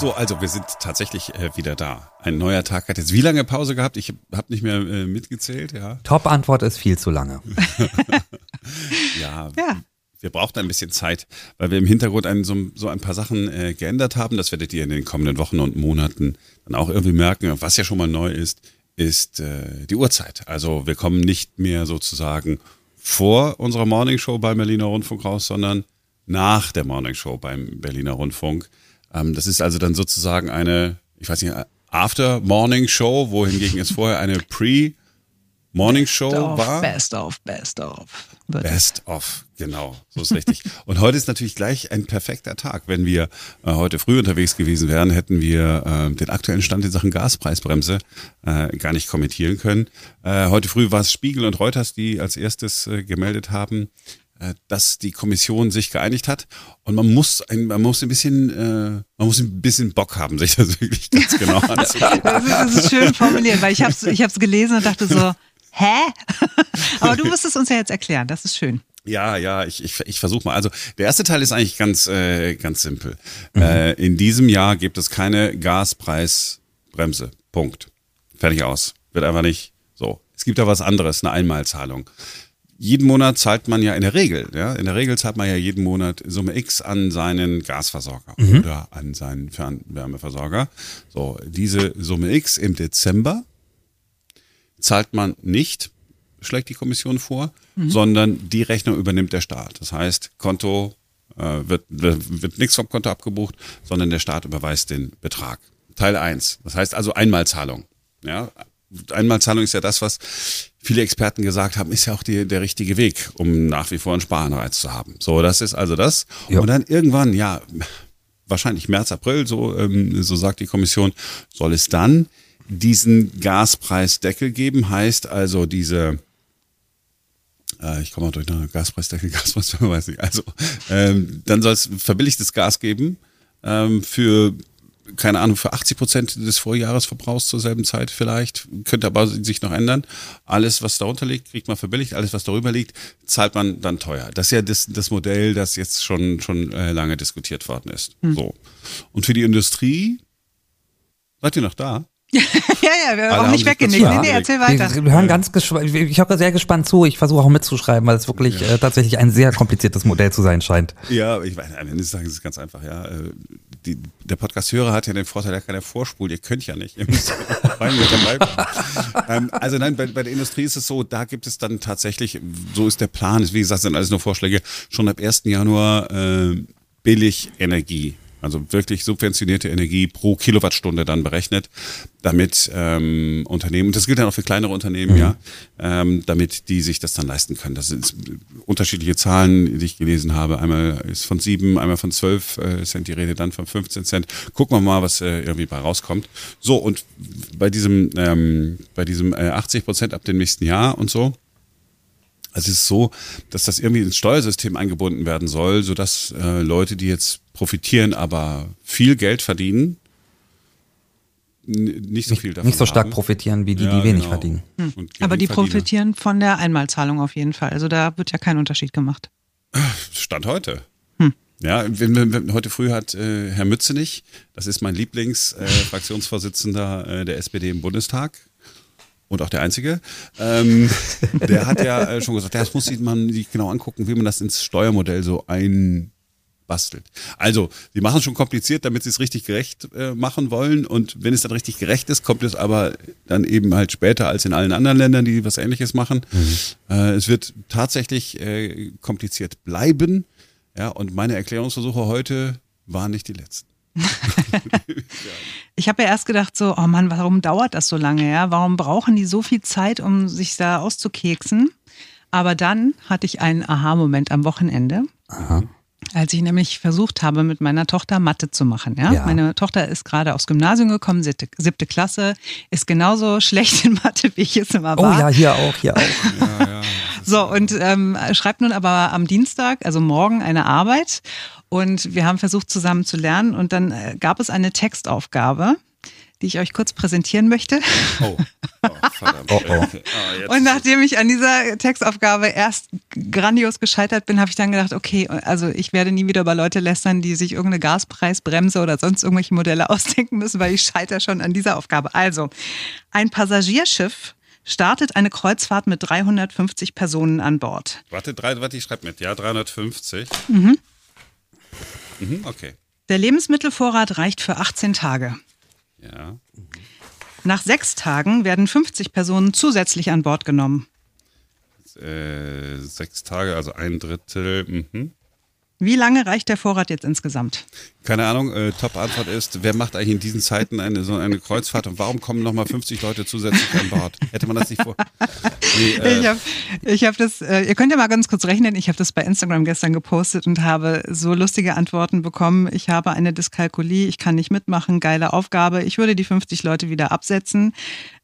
So, also wir sind tatsächlich äh, wieder da. Ein neuer Tag hat jetzt wie lange Pause gehabt? Ich habe nicht mehr äh, mitgezählt, ja. Top-Antwort ist viel zu lange. ja, ja. Wir brauchten ein bisschen Zeit, weil wir im Hintergrund ein, so, so, ein paar Sachen äh, geändert haben. Das werdet ihr in den kommenden Wochen und Monaten dann auch irgendwie merken. Was ja schon mal neu ist, ist äh, die Uhrzeit. Also wir kommen nicht mehr sozusagen vor unserer Morningshow beim Berliner Rundfunk raus, sondern nach der Morningshow beim Berliner Rundfunk. Ähm, das ist also dann sozusagen eine, ich weiß nicht, After Morning Show, wohingegen es vorher eine Pre Morning Show best of, war. Best of, best of. Best of, genau, so ist richtig. Und heute ist natürlich gleich ein perfekter Tag. Wenn wir äh, heute früh unterwegs gewesen wären, hätten wir äh, den aktuellen Stand in Sachen Gaspreisbremse äh, gar nicht kommentieren können. Äh, heute früh war es Spiegel und Reuters, die als erstes äh, gemeldet haben, dass die Kommission sich geeinigt hat und man muss ein, man muss ein bisschen äh, man muss ein bisschen Bock haben, sich das wirklich ganz genau anzusehen. das ist schön formuliert, weil ich habe es ich hab's gelesen und dachte so, hä? Aber du musst es uns ja jetzt erklären, das ist schön. Ja, ja, ich, ich, ich versuche mal. Also der erste Teil ist eigentlich ganz, äh, ganz simpel. Mhm. Äh, in diesem Jahr gibt es keine Gaspreisbremse. Punkt. Fertig aus. Wird einfach nicht so. Es gibt da was anderes, eine Einmalzahlung jeden Monat zahlt man ja in der Regel, ja, in der Regel zahlt man ja jeden Monat Summe X an seinen Gasversorger mhm. oder an seinen Fernwärmeversorger. So, diese Summe X im Dezember zahlt man nicht, schlägt die Kommission vor, mhm. sondern die Rechnung übernimmt der Staat. Das heißt, Konto äh, wird, wird, wird nichts vom Konto abgebucht, sondern der Staat überweist den Betrag. Teil eins. Das heißt also Einmalzahlung. Ja, Einmalzahlung ist ja das, was viele Experten gesagt haben, ist ja auch die, der richtige Weg, um nach wie vor einen Sparanreiz zu haben. So, das ist also das. Ja. Und dann irgendwann, ja, wahrscheinlich März, April, so, ähm, so sagt die Kommission, soll es dann diesen Gaspreisdeckel geben, heißt also diese äh, ich komme auch durch eine Gaspreisdeckel, Gaspreis, weiß nicht. Also ähm, dann soll es verbilligtes Gas geben ähm, für keine Ahnung, für 80 Prozent des Vorjahresverbrauchs zur selben Zeit vielleicht, könnte aber sich noch ändern. Alles, was darunter liegt, kriegt man verbilligt, alles, was darüber liegt, zahlt man dann teuer. Das ist ja das, das Modell, das jetzt schon, schon äh, lange diskutiert worden ist. Hm. So. Und für die Industrie, seid ihr noch da? ja, ja, wir haben auch nicht weggenickt. Nee, nee, erzähl weiter. Wir, wir hören ganz gespannt, ich höre sehr gespannt zu. Ich versuche auch mitzuschreiben, weil es wirklich ja. äh, tatsächlich ein sehr kompliziertes Modell zu sein scheint. Ja, ich meine, am Ende des Tages ist es ganz einfach, ja. Die, der Podcast-Hörer hat ja den Vorteil, er kann ja vorspulen, ihr könnt ja nicht. Ihr müsst rein mit dabei ähm, Also nein, bei, bei, der Industrie ist es so, da gibt es dann tatsächlich, so ist der Plan, wie gesagt, sind alles nur Vorschläge, schon ab 1. Januar äh, billig Energie also wirklich subventionierte Energie pro Kilowattstunde dann berechnet, damit ähm, Unternehmen, und das gilt dann auch für kleinere Unternehmen, mhm. ja, ähm, damit die sich das dann leisten können. Das sind unterschiedliche Zahlen, die ich gelesen habe. Einmal ist von sieben, einmal von zwölf äh, Cent die Rede, dann von 15 Cent. Gucken wir mal, was äh, irgendwie bei rauskommt. So, und bei diesem, ähm, bei diesem äh, 80 Prozent ab dem nächsten Jahr und so, also es ist so, dass das irgendwie ins Steuersystem eingebunden werden soll, sodass äh, Leute, die jetzt profitieren, aber viel Geld verdienen, nicht so viel davon Nicht so stark haben. profitieren wie die, ja, die wenig genau. verdienen. Hm. Aber die profitieren von der Einmalzahlung auf jeden Fall. Also da wird ja kein Unterschied gemacht. Stand heute. Hm. Ja, heute früh hat äh, Herr Mützenich, das ist mein Lieblingsfraktionsvorsitzender äh, äh, der SPD im Bundestag, und auch der Einzige, ähm, der hat ja äh, schon gesagt, das muss man sich genau angucken, wie man das ins Steuermodell so einbastelt. Also, sie machen es schon kompliziert, damit sie es richtig gerecht äh, machen wollen. Und wenn es dann richtig gerecht ist, kommt es aber dann eben halt später als in allen anderen Ländern, die was Ähnliches machen. Mhm. Äh, es wird tatsächlich äh, kompliziert bleiben. Ja, und meine Erklärungsversuche heute waren nicht die letzten. ich habe ja erst gedacht so, oh Mann, warum dauert das so lange? Ja? Warum brauchen die so viel Zeit, um sich da auszukeksen? Aber dann hatte ich einen Aha-Moment am Wochenende. Aha. Als ich nämlich versucht habe, mit meiner Tochter Mathe zu machen. Ja? ja. Meine Tochter ist gerade aufs Gymnasium gekommen, siebte, siebte, Klasse, ist genauso schlecht in Mathe, wie ich es immer war. Oh ja, hier auch, hier auch. ja, ja, so, und ähm, schreibt nun aber am Dienstag, also morgen, eine Arbeit. Und wir haben versucht, zusammen zu lernen. Und dann äh, gab es eine Textaufgabe, die ich euch kurz präsentieren möchte. Oh, oh verdammt. Oh, oh. Jetzt Und nachdem ich an dieser Textaufgabe erst grandios gescheitert bin, habe ich dann gedacht, okay, also ich werde nie wieder über Leute lästern, die sich irgendeine Gaspreisbremse oder sonst irgendwelche Modelle ausdenken müssen, weil ich scheitere schon an dieser Aufgabe. Also, ein Passagierschiff startet eine Kreuzfahrt mit 350 Personen an Bord. Warte, drei, warte, ich schreibe mit. Ja, 350. Mhm. Mhm, okay. Der Lebensmittelvorrat reicht für 18 Tage. Ja. Nach sechs Tagen werden 50 Personen zusätzlich an Bord genommen. Äh, sechs Tage, also ein Drittel. Mhm. Wie lange reicht der Vorrat jetzt insgesamt? Keine Ahnung, äh, Top-Antwort ist, wer macht eigentlich in diesen Zeiten eine, so eine Kreuzfahrt und warum kommen nochmal 50 Leute zusätzlich an Bord? Hätte man das nicht vor? Nee, äh, Ich habe ich hab das, äh, ihr könnt ja mal ganz kurz rechnen, ich habe das bei Instagram gestern gepostet und habe so lustige Antworten bekommen. Ich habe eine Dyskalkulie, ich kann nicht mitmachen, geile Aufgabe. Ich würde die 50 Leute wieder absetzen.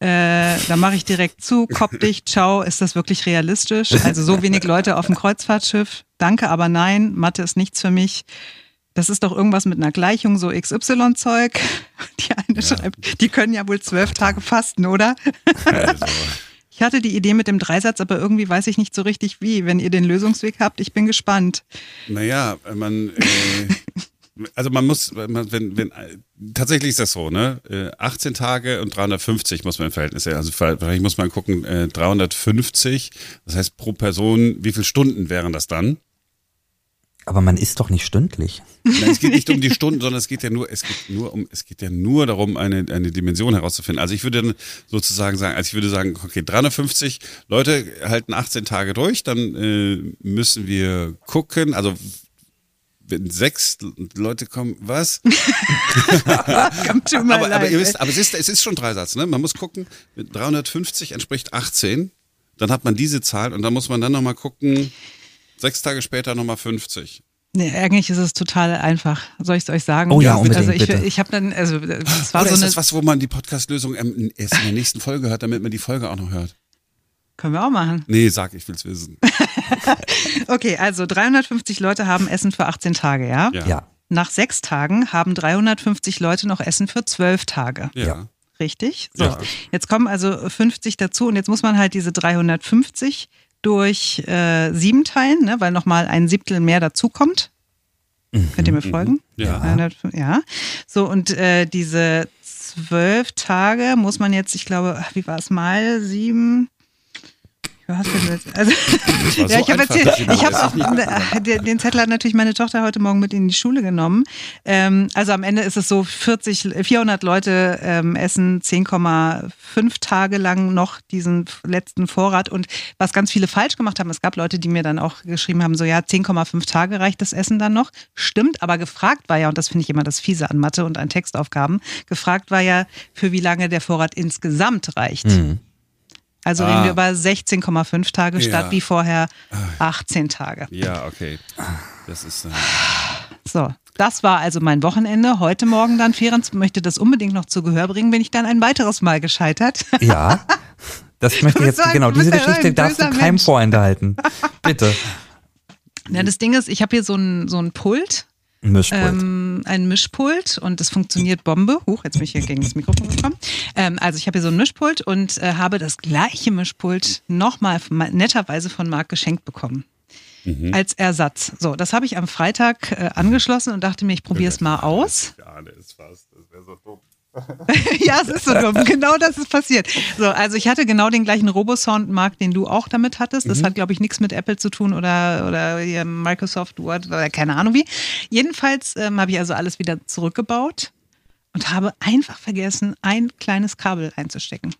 Äh, da mache ich direkt zu, Kopf dicht, ciao, ist das wirklich realistisch? Also so wenig Leute auf dem Kreuzfahrtschiff. Danke, aber nein, Mathe ist nichts für mich. Das ist doch irgendwas mit einer Gleichung, so XY-Zeug. Die eine schreibt, die können ja wohl zwölf Tage fasten, oder? also, Ich hatte die Idee mit dem Dreisatz, aber irgendwie weiß ich nicht so richtig wie. Wenn ihr den Lösungsweg habt, ich bin gespannt. naja, man, äh, also man muss, man, wenn, wenn, äh, tatsächlich ist das so, ne? Äh, 18 Tage und 350 muss man im Verhältnis sehen. Also vielleicht muss man gucken, äh, 350, das heißt pro Person, wie viele Stunden wären das dann? Aber man isst doch nicht stündlich. Nein, es geht nicht um die Stunden, sondern es geht ja nur, es geht nur um, es geht ja nur darum, eine, eine Dimension herauszufinden. Also ich würde dann sozusagen sagen, also ich würde sagen, okay, 350 Leute halten 18 Tage durch, dann äh, müssen wir gucken, also wenn sechs Leute kommen, was? Aber, aber leid, ihr ey. wisst, aber es ist, es ist schon Dreisatz, ne? Man muss gucken, mit 350 entspricht 18, dann hat man diese Zahl und dann muss man dann nochmal gucken, sechs Tage später nochmal 50. Nee, eigentlich ist es total einfach. Soll ich es euch sagen? Oh ja, Also unbedingt, ich, bitte. ich habe dann, also es war Oder so ist eine. das was, wo man die Podcast-Lösung erst in der nächsten Folge hört, damit man die Folge auch noch hört? Können wir auch machen. Nee, sag, ich will's wissen. Okay, also 350 Leute haben Essen für 18 Tage, ja? Ja. Ja. Nach sechs Tagen haben 350 Leute noch Essen für 12 Tage. Ja. Ja. Richtig? So. Ja. Jetzt kommen also 50 dazu und jetzt muss man halt diese 350 durch äh, sieben teilen, ne, weil nochmal ein Siebtel mehr dazukommt. Könnt ihr mir folgen? Ja. 305, ja. So, und äh, diese zwölf Tage muss man jetzt, ich glaube, wie war es mal? Sieben. Was denn jetzt? Also, war ja, so ich habe erzählt, ich habe auch, den, den Zettel hat natürlich meine Tochter heute Morgen mit in die Schule genommen. Ähm, also am Ende ist es so 40, 400 Leute ähm, essen 10,5 Tage lang noch diesen letzten Vorrat. Und was ganz viele falsch gemacht haben, es gab Leute, die mir dann auch geschrieben haben, so ja, 10,5 Tage reicht das Essen dann noch. Stimmt, aber gefragt war ja, und das finde ich immer das Fiese an Mathe und an Textaufgaben, gefragt war ja, für wie lange der Vorrat insgesamt reicht. Also reden Ah. wir über 16,5 Tage Ja. statt wie vorher 18 Tage. Ja, okay. Das ist. Äh, So, das war also mein Wochenende. Heute Morgen dann, Ferenc möchte das unbedingt noch zu Gehör bringen, bin ich dann ein weiteres Mal gescheitert. Ja. Das möchte ich jetzt, genau, diese Geschichte darfst du keinem Mensch. vorenthalten. Bitte. Ja, das Ding ist, ich habe hier so ein, so ein Pult, Mischpult. ähm, ein Mischpult und das funktioniert Bombe. Huch, jetzt bin ich hier gegen das Mikrofon gekommen. Ähm, also ich habe hier so ein Mischpult und äh, habe das gleiche Mischpult nochmal netterweise von Marc geschenkt bekommen. Als Ersatz. So, das habe ich am Freitag äh, angeschlossen und dachte mir, ich probiere es mal aus. ja, der ist fast. Das wäre so dumm. ja, es ist so dumm. Genau das ist passiert. So, also ich hatte genau den gleichen Robosound, Marc, den du auch damit hattest. Das hat, glaube ich, nichts mit Apple zu tun oder, oder Microsoft Word oder keine Ahnung wie. Jedenfalls ähm, habe ich also alles wieder zurückgebaut und habe einfach vergessen, ein kleines Kabel einzustecken.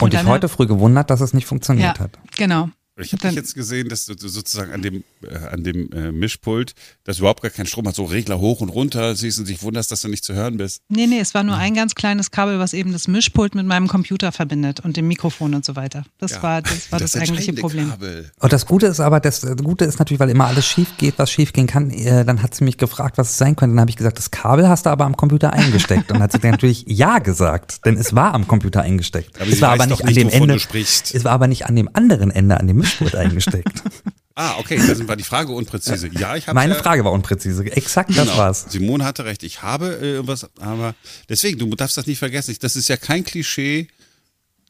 Und dich dann- heute früh gewundert, dass es nicht funktioniert hat. genau. Ich habe Dann- dich jetzt gesehen, dass sozusagen an dem, äh, an dem äh, Mischpult, das überhaupt gar keinen Strom hat, so Regler hoch und runter siehst und dich wunderst, dass du nicht zu hören bist. Nee, nee, es war nur ein ganz kleines Kabel, was eben das Mischpult mit meinem Computer verbindet und dem Mikrofon und so weiter. Das Ja. war das, war das, eigentliche entscheidende Problem. Kabel. Und das Gute ist aber, das Gute ist natürlich, weil immer alles schief geht, was schief gehen kann. Äh, dann hat sie mich gefragt, was es sein könnte. Dann habe ich gesagt, das Kabel hast du aber am Computer eingesteckt. Und hat sie dann natürlich ja gesagt, denn es war am Computer eingesteckt. Aber es war aber doch nicht an nicht, dem Ende. du sprichst. Es war aber nicht an dem anderen Ende, an dem Mischpult eingesteckt. Ah, okay, das war die Frage unpräzise. Ja, ich habe Meine ja, Frage war unpräzise. Exakt das Genau. war's. Simone hatte recht. Ich habe äh, irgendwas, aber deswegen, du darfst das nicht vergessen. Ich- Das ist ja kein Klischee,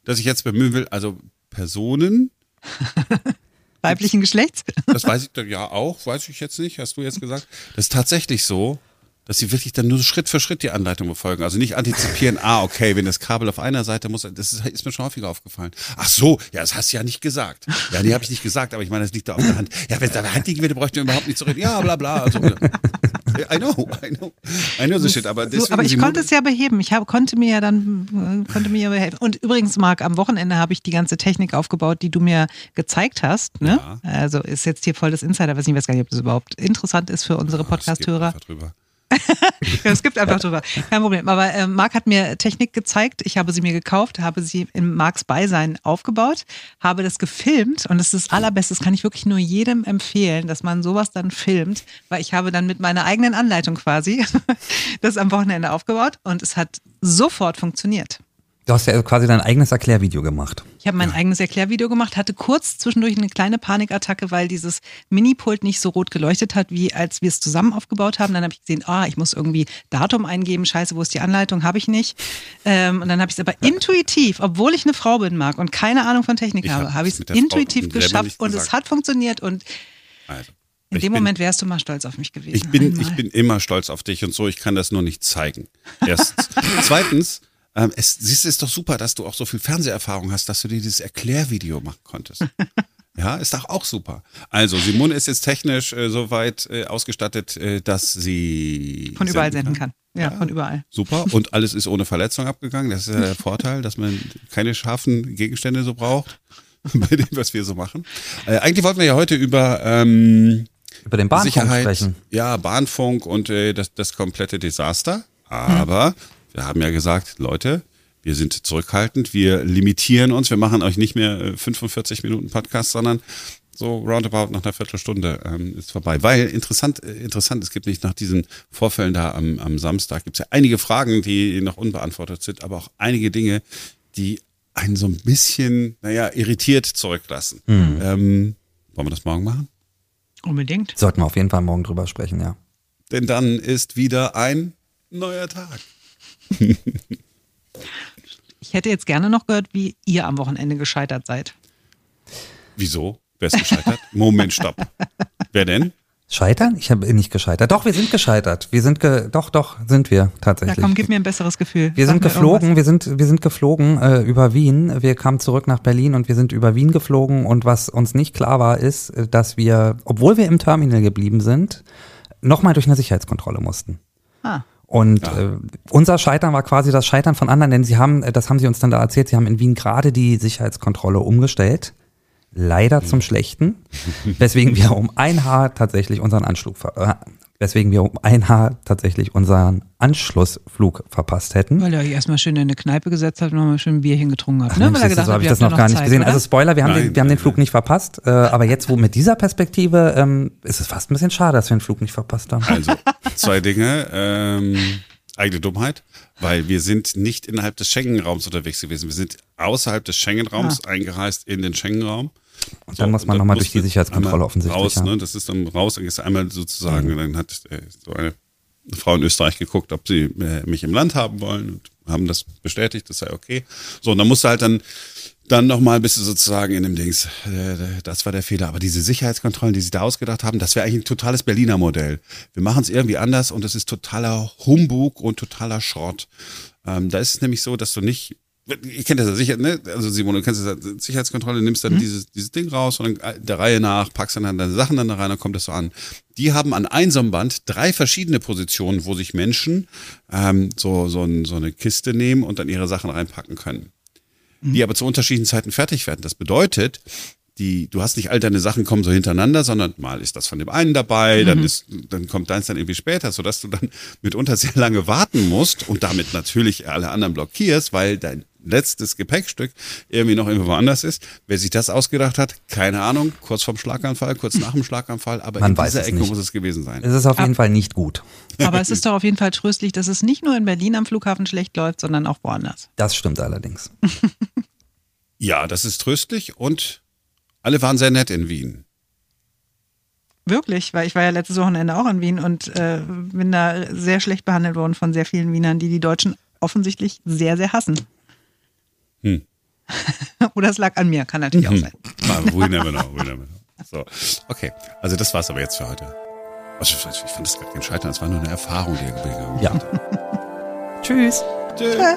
das ich jetzt bemühen will. Also Personen, Weiblichen Geschlechts? das weiß ich dann ja auch, weiß ich jetzt nicht, hast du jetzt gesagt. Das ist tatsächlich so, dass sie wirklich dann nur Schritt für Schritt die Anleitung befolgen. Also nicht antizipieren, ah, okay, wenn das Kabel auf einer Seite muss, das ist, ist mir schon häufiger aufgefallen. Ach so, ja, das hast du ja nicht gesagt. Ja, nee, habe ich nicht gesagt, aber ich meine, das liegt da auf der Hand. Ja, wenn es an der Hand liegen würde, bräuchten wir überhaupt nicht zu reden. Ja, bla bla. Also, I know, I know. I know the shit, aber deswegen, so, aber ich konnte es ja beheben. Ich hab, konnte mir ja dann konnte mir ja behelfen. Und übrigens, Marc, am Wochenende habe ich die ganze Technik aufgebaut, die du mir gezeigt hast. Ne? Also ist jetzt hier voll das Insider, weiß nicht, weiß gar nicht, ob das überhaupt interessant ist für unsere Skip Podcast-Hörer. es gibt einfach drüber. Kein Problem. Aber äh, Marc hat mir Technik gezeigt. Ich habe sie mir gekauft, habe sie in Marcs Beisein aufgebaut, habe das gefilmt und das ist das Allerbeste. Das kann ich wirklich nur jedem empfehlen, dass man sowas dann filmt, weil ich habe dann mit meiner eigenen Anleitung quasi das am Wochenende aufgebaut und es hat sofort funktioniert. Du hast ja quasi dein eigenes Erklärvideo gemacht. Ich habe mein eigenes Erklärvideo gemacht, hatte kurz zwischendurch eine kleine Panikattacke, weil dieses Minipult nicht so rot geleuchtet hat, wie als wir es zusammen aufgebaut haben. Dann habe ich gesehen, ah, ich muss irgendwie Datum eingeben. Scheiße, wo ist die Anleitung? Habe ich nicht. Ähm, und dann habe ich es aber intuitiv, obwohl ich eine Frau bin, Marc, und keine Ahnung von Technik habe, hab habe ich es intuitiv geschafft und es hat funktioniert. Und Also, in dem bin- Moment wärst du mal stolz auf mich gewesen. Ich bin, ich bin immer stolz auf dich und so, ich kann das nur nicht zeigen. Erstens. Zweitens, ähm, es, siehst du, ist doch super, dass du auch so viel Fernseherfahrung hast, dass du dir dieses Erklärvideo machen konntest. Ja, ist doch auch super. Also, Simone ist jetzt technisch äh, so weit äh, ausgestattet, äh, dass sie von überall senden kann. Ja, von überall. Super. Und alles ist ohne Verletzung abgegangen. Das ist ja der Vorteil, dass man keine scharfen Gegenstände so braucht bei dem, was wir so machen. Äh, eigentlich wollten wir ja heute über ähm, Über den Bahnfunk Sicherheit, sprechen. ja, Bahnfunk und äh, das, das komplette Desaster. Aber wir haben ja gesagt, Leute, wir sind zurückhaltend, wir limitieren uns, wir machen euch nicht mehr äh, 45 Minuten Podcast, sondern so roundabout nach einer Viertelstunde ähm, ist vorbei. Weil interessant, äh, interessant, es gibt nicht nach diesen Vorfällen da am, am Samstag, gibt es ja einige Fragen, die noch unbeantwortet sind, aber auch einige Dinge, die einen so ein bisschen, naja, irritiert zurücklassen. Ähm, wollen wir das morgen machen? Unbedingt. Sollten wir auf jeden Fall morgen drüber sprechen, ja. Denn dann ist wieder ein neuer Tag. Ich hätte jetzt gerne noch gehört, wie ihr am Wochenende gescheitert seid. Wieso? Wer ist gescheitert? Moment, stopp. Wer denn? Scheitern? Ich habe nicht gescheitert. Doch, wir sind gescheitert. Wir sind ge doch, doch, sind wir Ja, tatsächlich. komm, gib mir ein besseres Gefühl. wir Sag sind geflogen, wir sind, wir sind geflogen äh, über Wien. Wir kamen zurück nach Berlin und wir sind über Wien geflogen. Und was uns nicht klar war, ist, äh, dass wir, obwohl wir im Terminal geblieben sind, nochmal durch eine Sicherheitskontrolle mussten. Ah. Und äh, unser Scheitern war quasi das Scheitern von anderen, denn sie haben, äh, das haben sie uns dann da erzählt, sie haben in Wien gerade die Sicherheitskontrolle umgestellt. Leider zum Schlechten, weswegen wir um ein Haar tatsächlich unseren Anschlug, ver äh, weswegen wir um ein Haar tatsächlich unseren Anschlussflug verpasst hätten. Weil er euch erstmal schön in eine Kneipe gesetzt hat und nochmal schön ein Bierchen getrunken hat. Ne? Mensch, Weil er siehst du, gedacht so habe ich das noch gar nicht Zeit, gesehen. oder? Also Spoiler, wir haben, Nein, den, wir haben den Flug nicht verpasst. Äh, aber jetzt, wo mit dieser Perspektive, ähm, ist es fast ein bisschen schade, dass wir den Flug nicht verpasst haben. Also, zwei Dinge. Ähm, eigene Dummheit, weil wir sind nicht innerhalb des Schengen-Raums unterwegs gewesen. Wir sind außerhalb des Schengen-Raums eingereist in den Schengen-Raum. Und dann muss man nochmal durch die Sicherheitskontrolle offensichtlich, Raus, ja. ne? Das ist dann raus, dann du einmal sozusagen, und dann hat äh, so eine Frau in Österreich geguckt, ob sie äh, mich im Land haben wollen und haben das bestätigt, das sei okay. So, und dann musst du halt dann, dann nochmal bist du sozusagen in dem Dings. Äh, das war der Fehler. Aber diese Sicherheitskontrollen, die sie da ausgedacht haben, das wäre eigentlich ein totales Berliner Modell. Wir machen es irgendwie anders und es ist totaler Humbug und totaler Schrott. Ähm, da ist es nämlich so, dass du nicht Ihr kennt das ja sicher, ne? Also Simon, du kennst das ja, Sicherheitskontrolle, nimmst dann dieses, dieses Ding raus und dann der Reihe nach packst dann deine Sachen dann da rein, dann kommt das so an. Die haben an einem so einem Band drei verschiedene Positionen, wo sich Menschen ähm, so, so, ein, so eine Kiste nehmen und dann ihre Sachen reinpacken können. Die aber zu unterschiedlichen Zeiten fertig werden. Das bedeutet, die, du hast nicht all deine Sachen kommen so hintereinander, sondern mal ist das von dem einen dabei, dann ist, dann kommt deins dann irgendwie später, sodass du dann mitunter sehr lange warten musst und damit natürlich alle anderen blockierst, weil dein letztes Gepäckstück irgendwie noch irgendwo woanders ist. Wer sich das ausgedacht hat, keine Ahnung, kurz vorm Schlaganfall, kurz nach dem Schlaganfall, aber Man in weiß dieser es Ecke nicht. muss es gewesen sein. Es ist auf jeden Fall nicht gut. Aber es ist doch auf jeden Fall tröstlich, dass es nicht nur in Berlin am Flughafen schlecht läuft, sondern auch woanders. Das stimmt allerdings. Ja, das ist tröstlich und alle waren sehr nett in Wien. Wirklich, weil ich war ja letztes Wochenende auch in Wien und äh, bin da sehr schlecht behandelt worden von sehr vielen Wienern, die die Deutschen offensichtlich sehr, sehr hassen. Hm. Oder es lag an mir, kann natürlich auch sein. we never know, we never know. So, okay. Also das war's aber jetzt für heute. Also ich fand das gar kein Scheitern, es war nur eine Erfahrung, die er gegangen Ja. Tschüss. Tschüss. Tschö.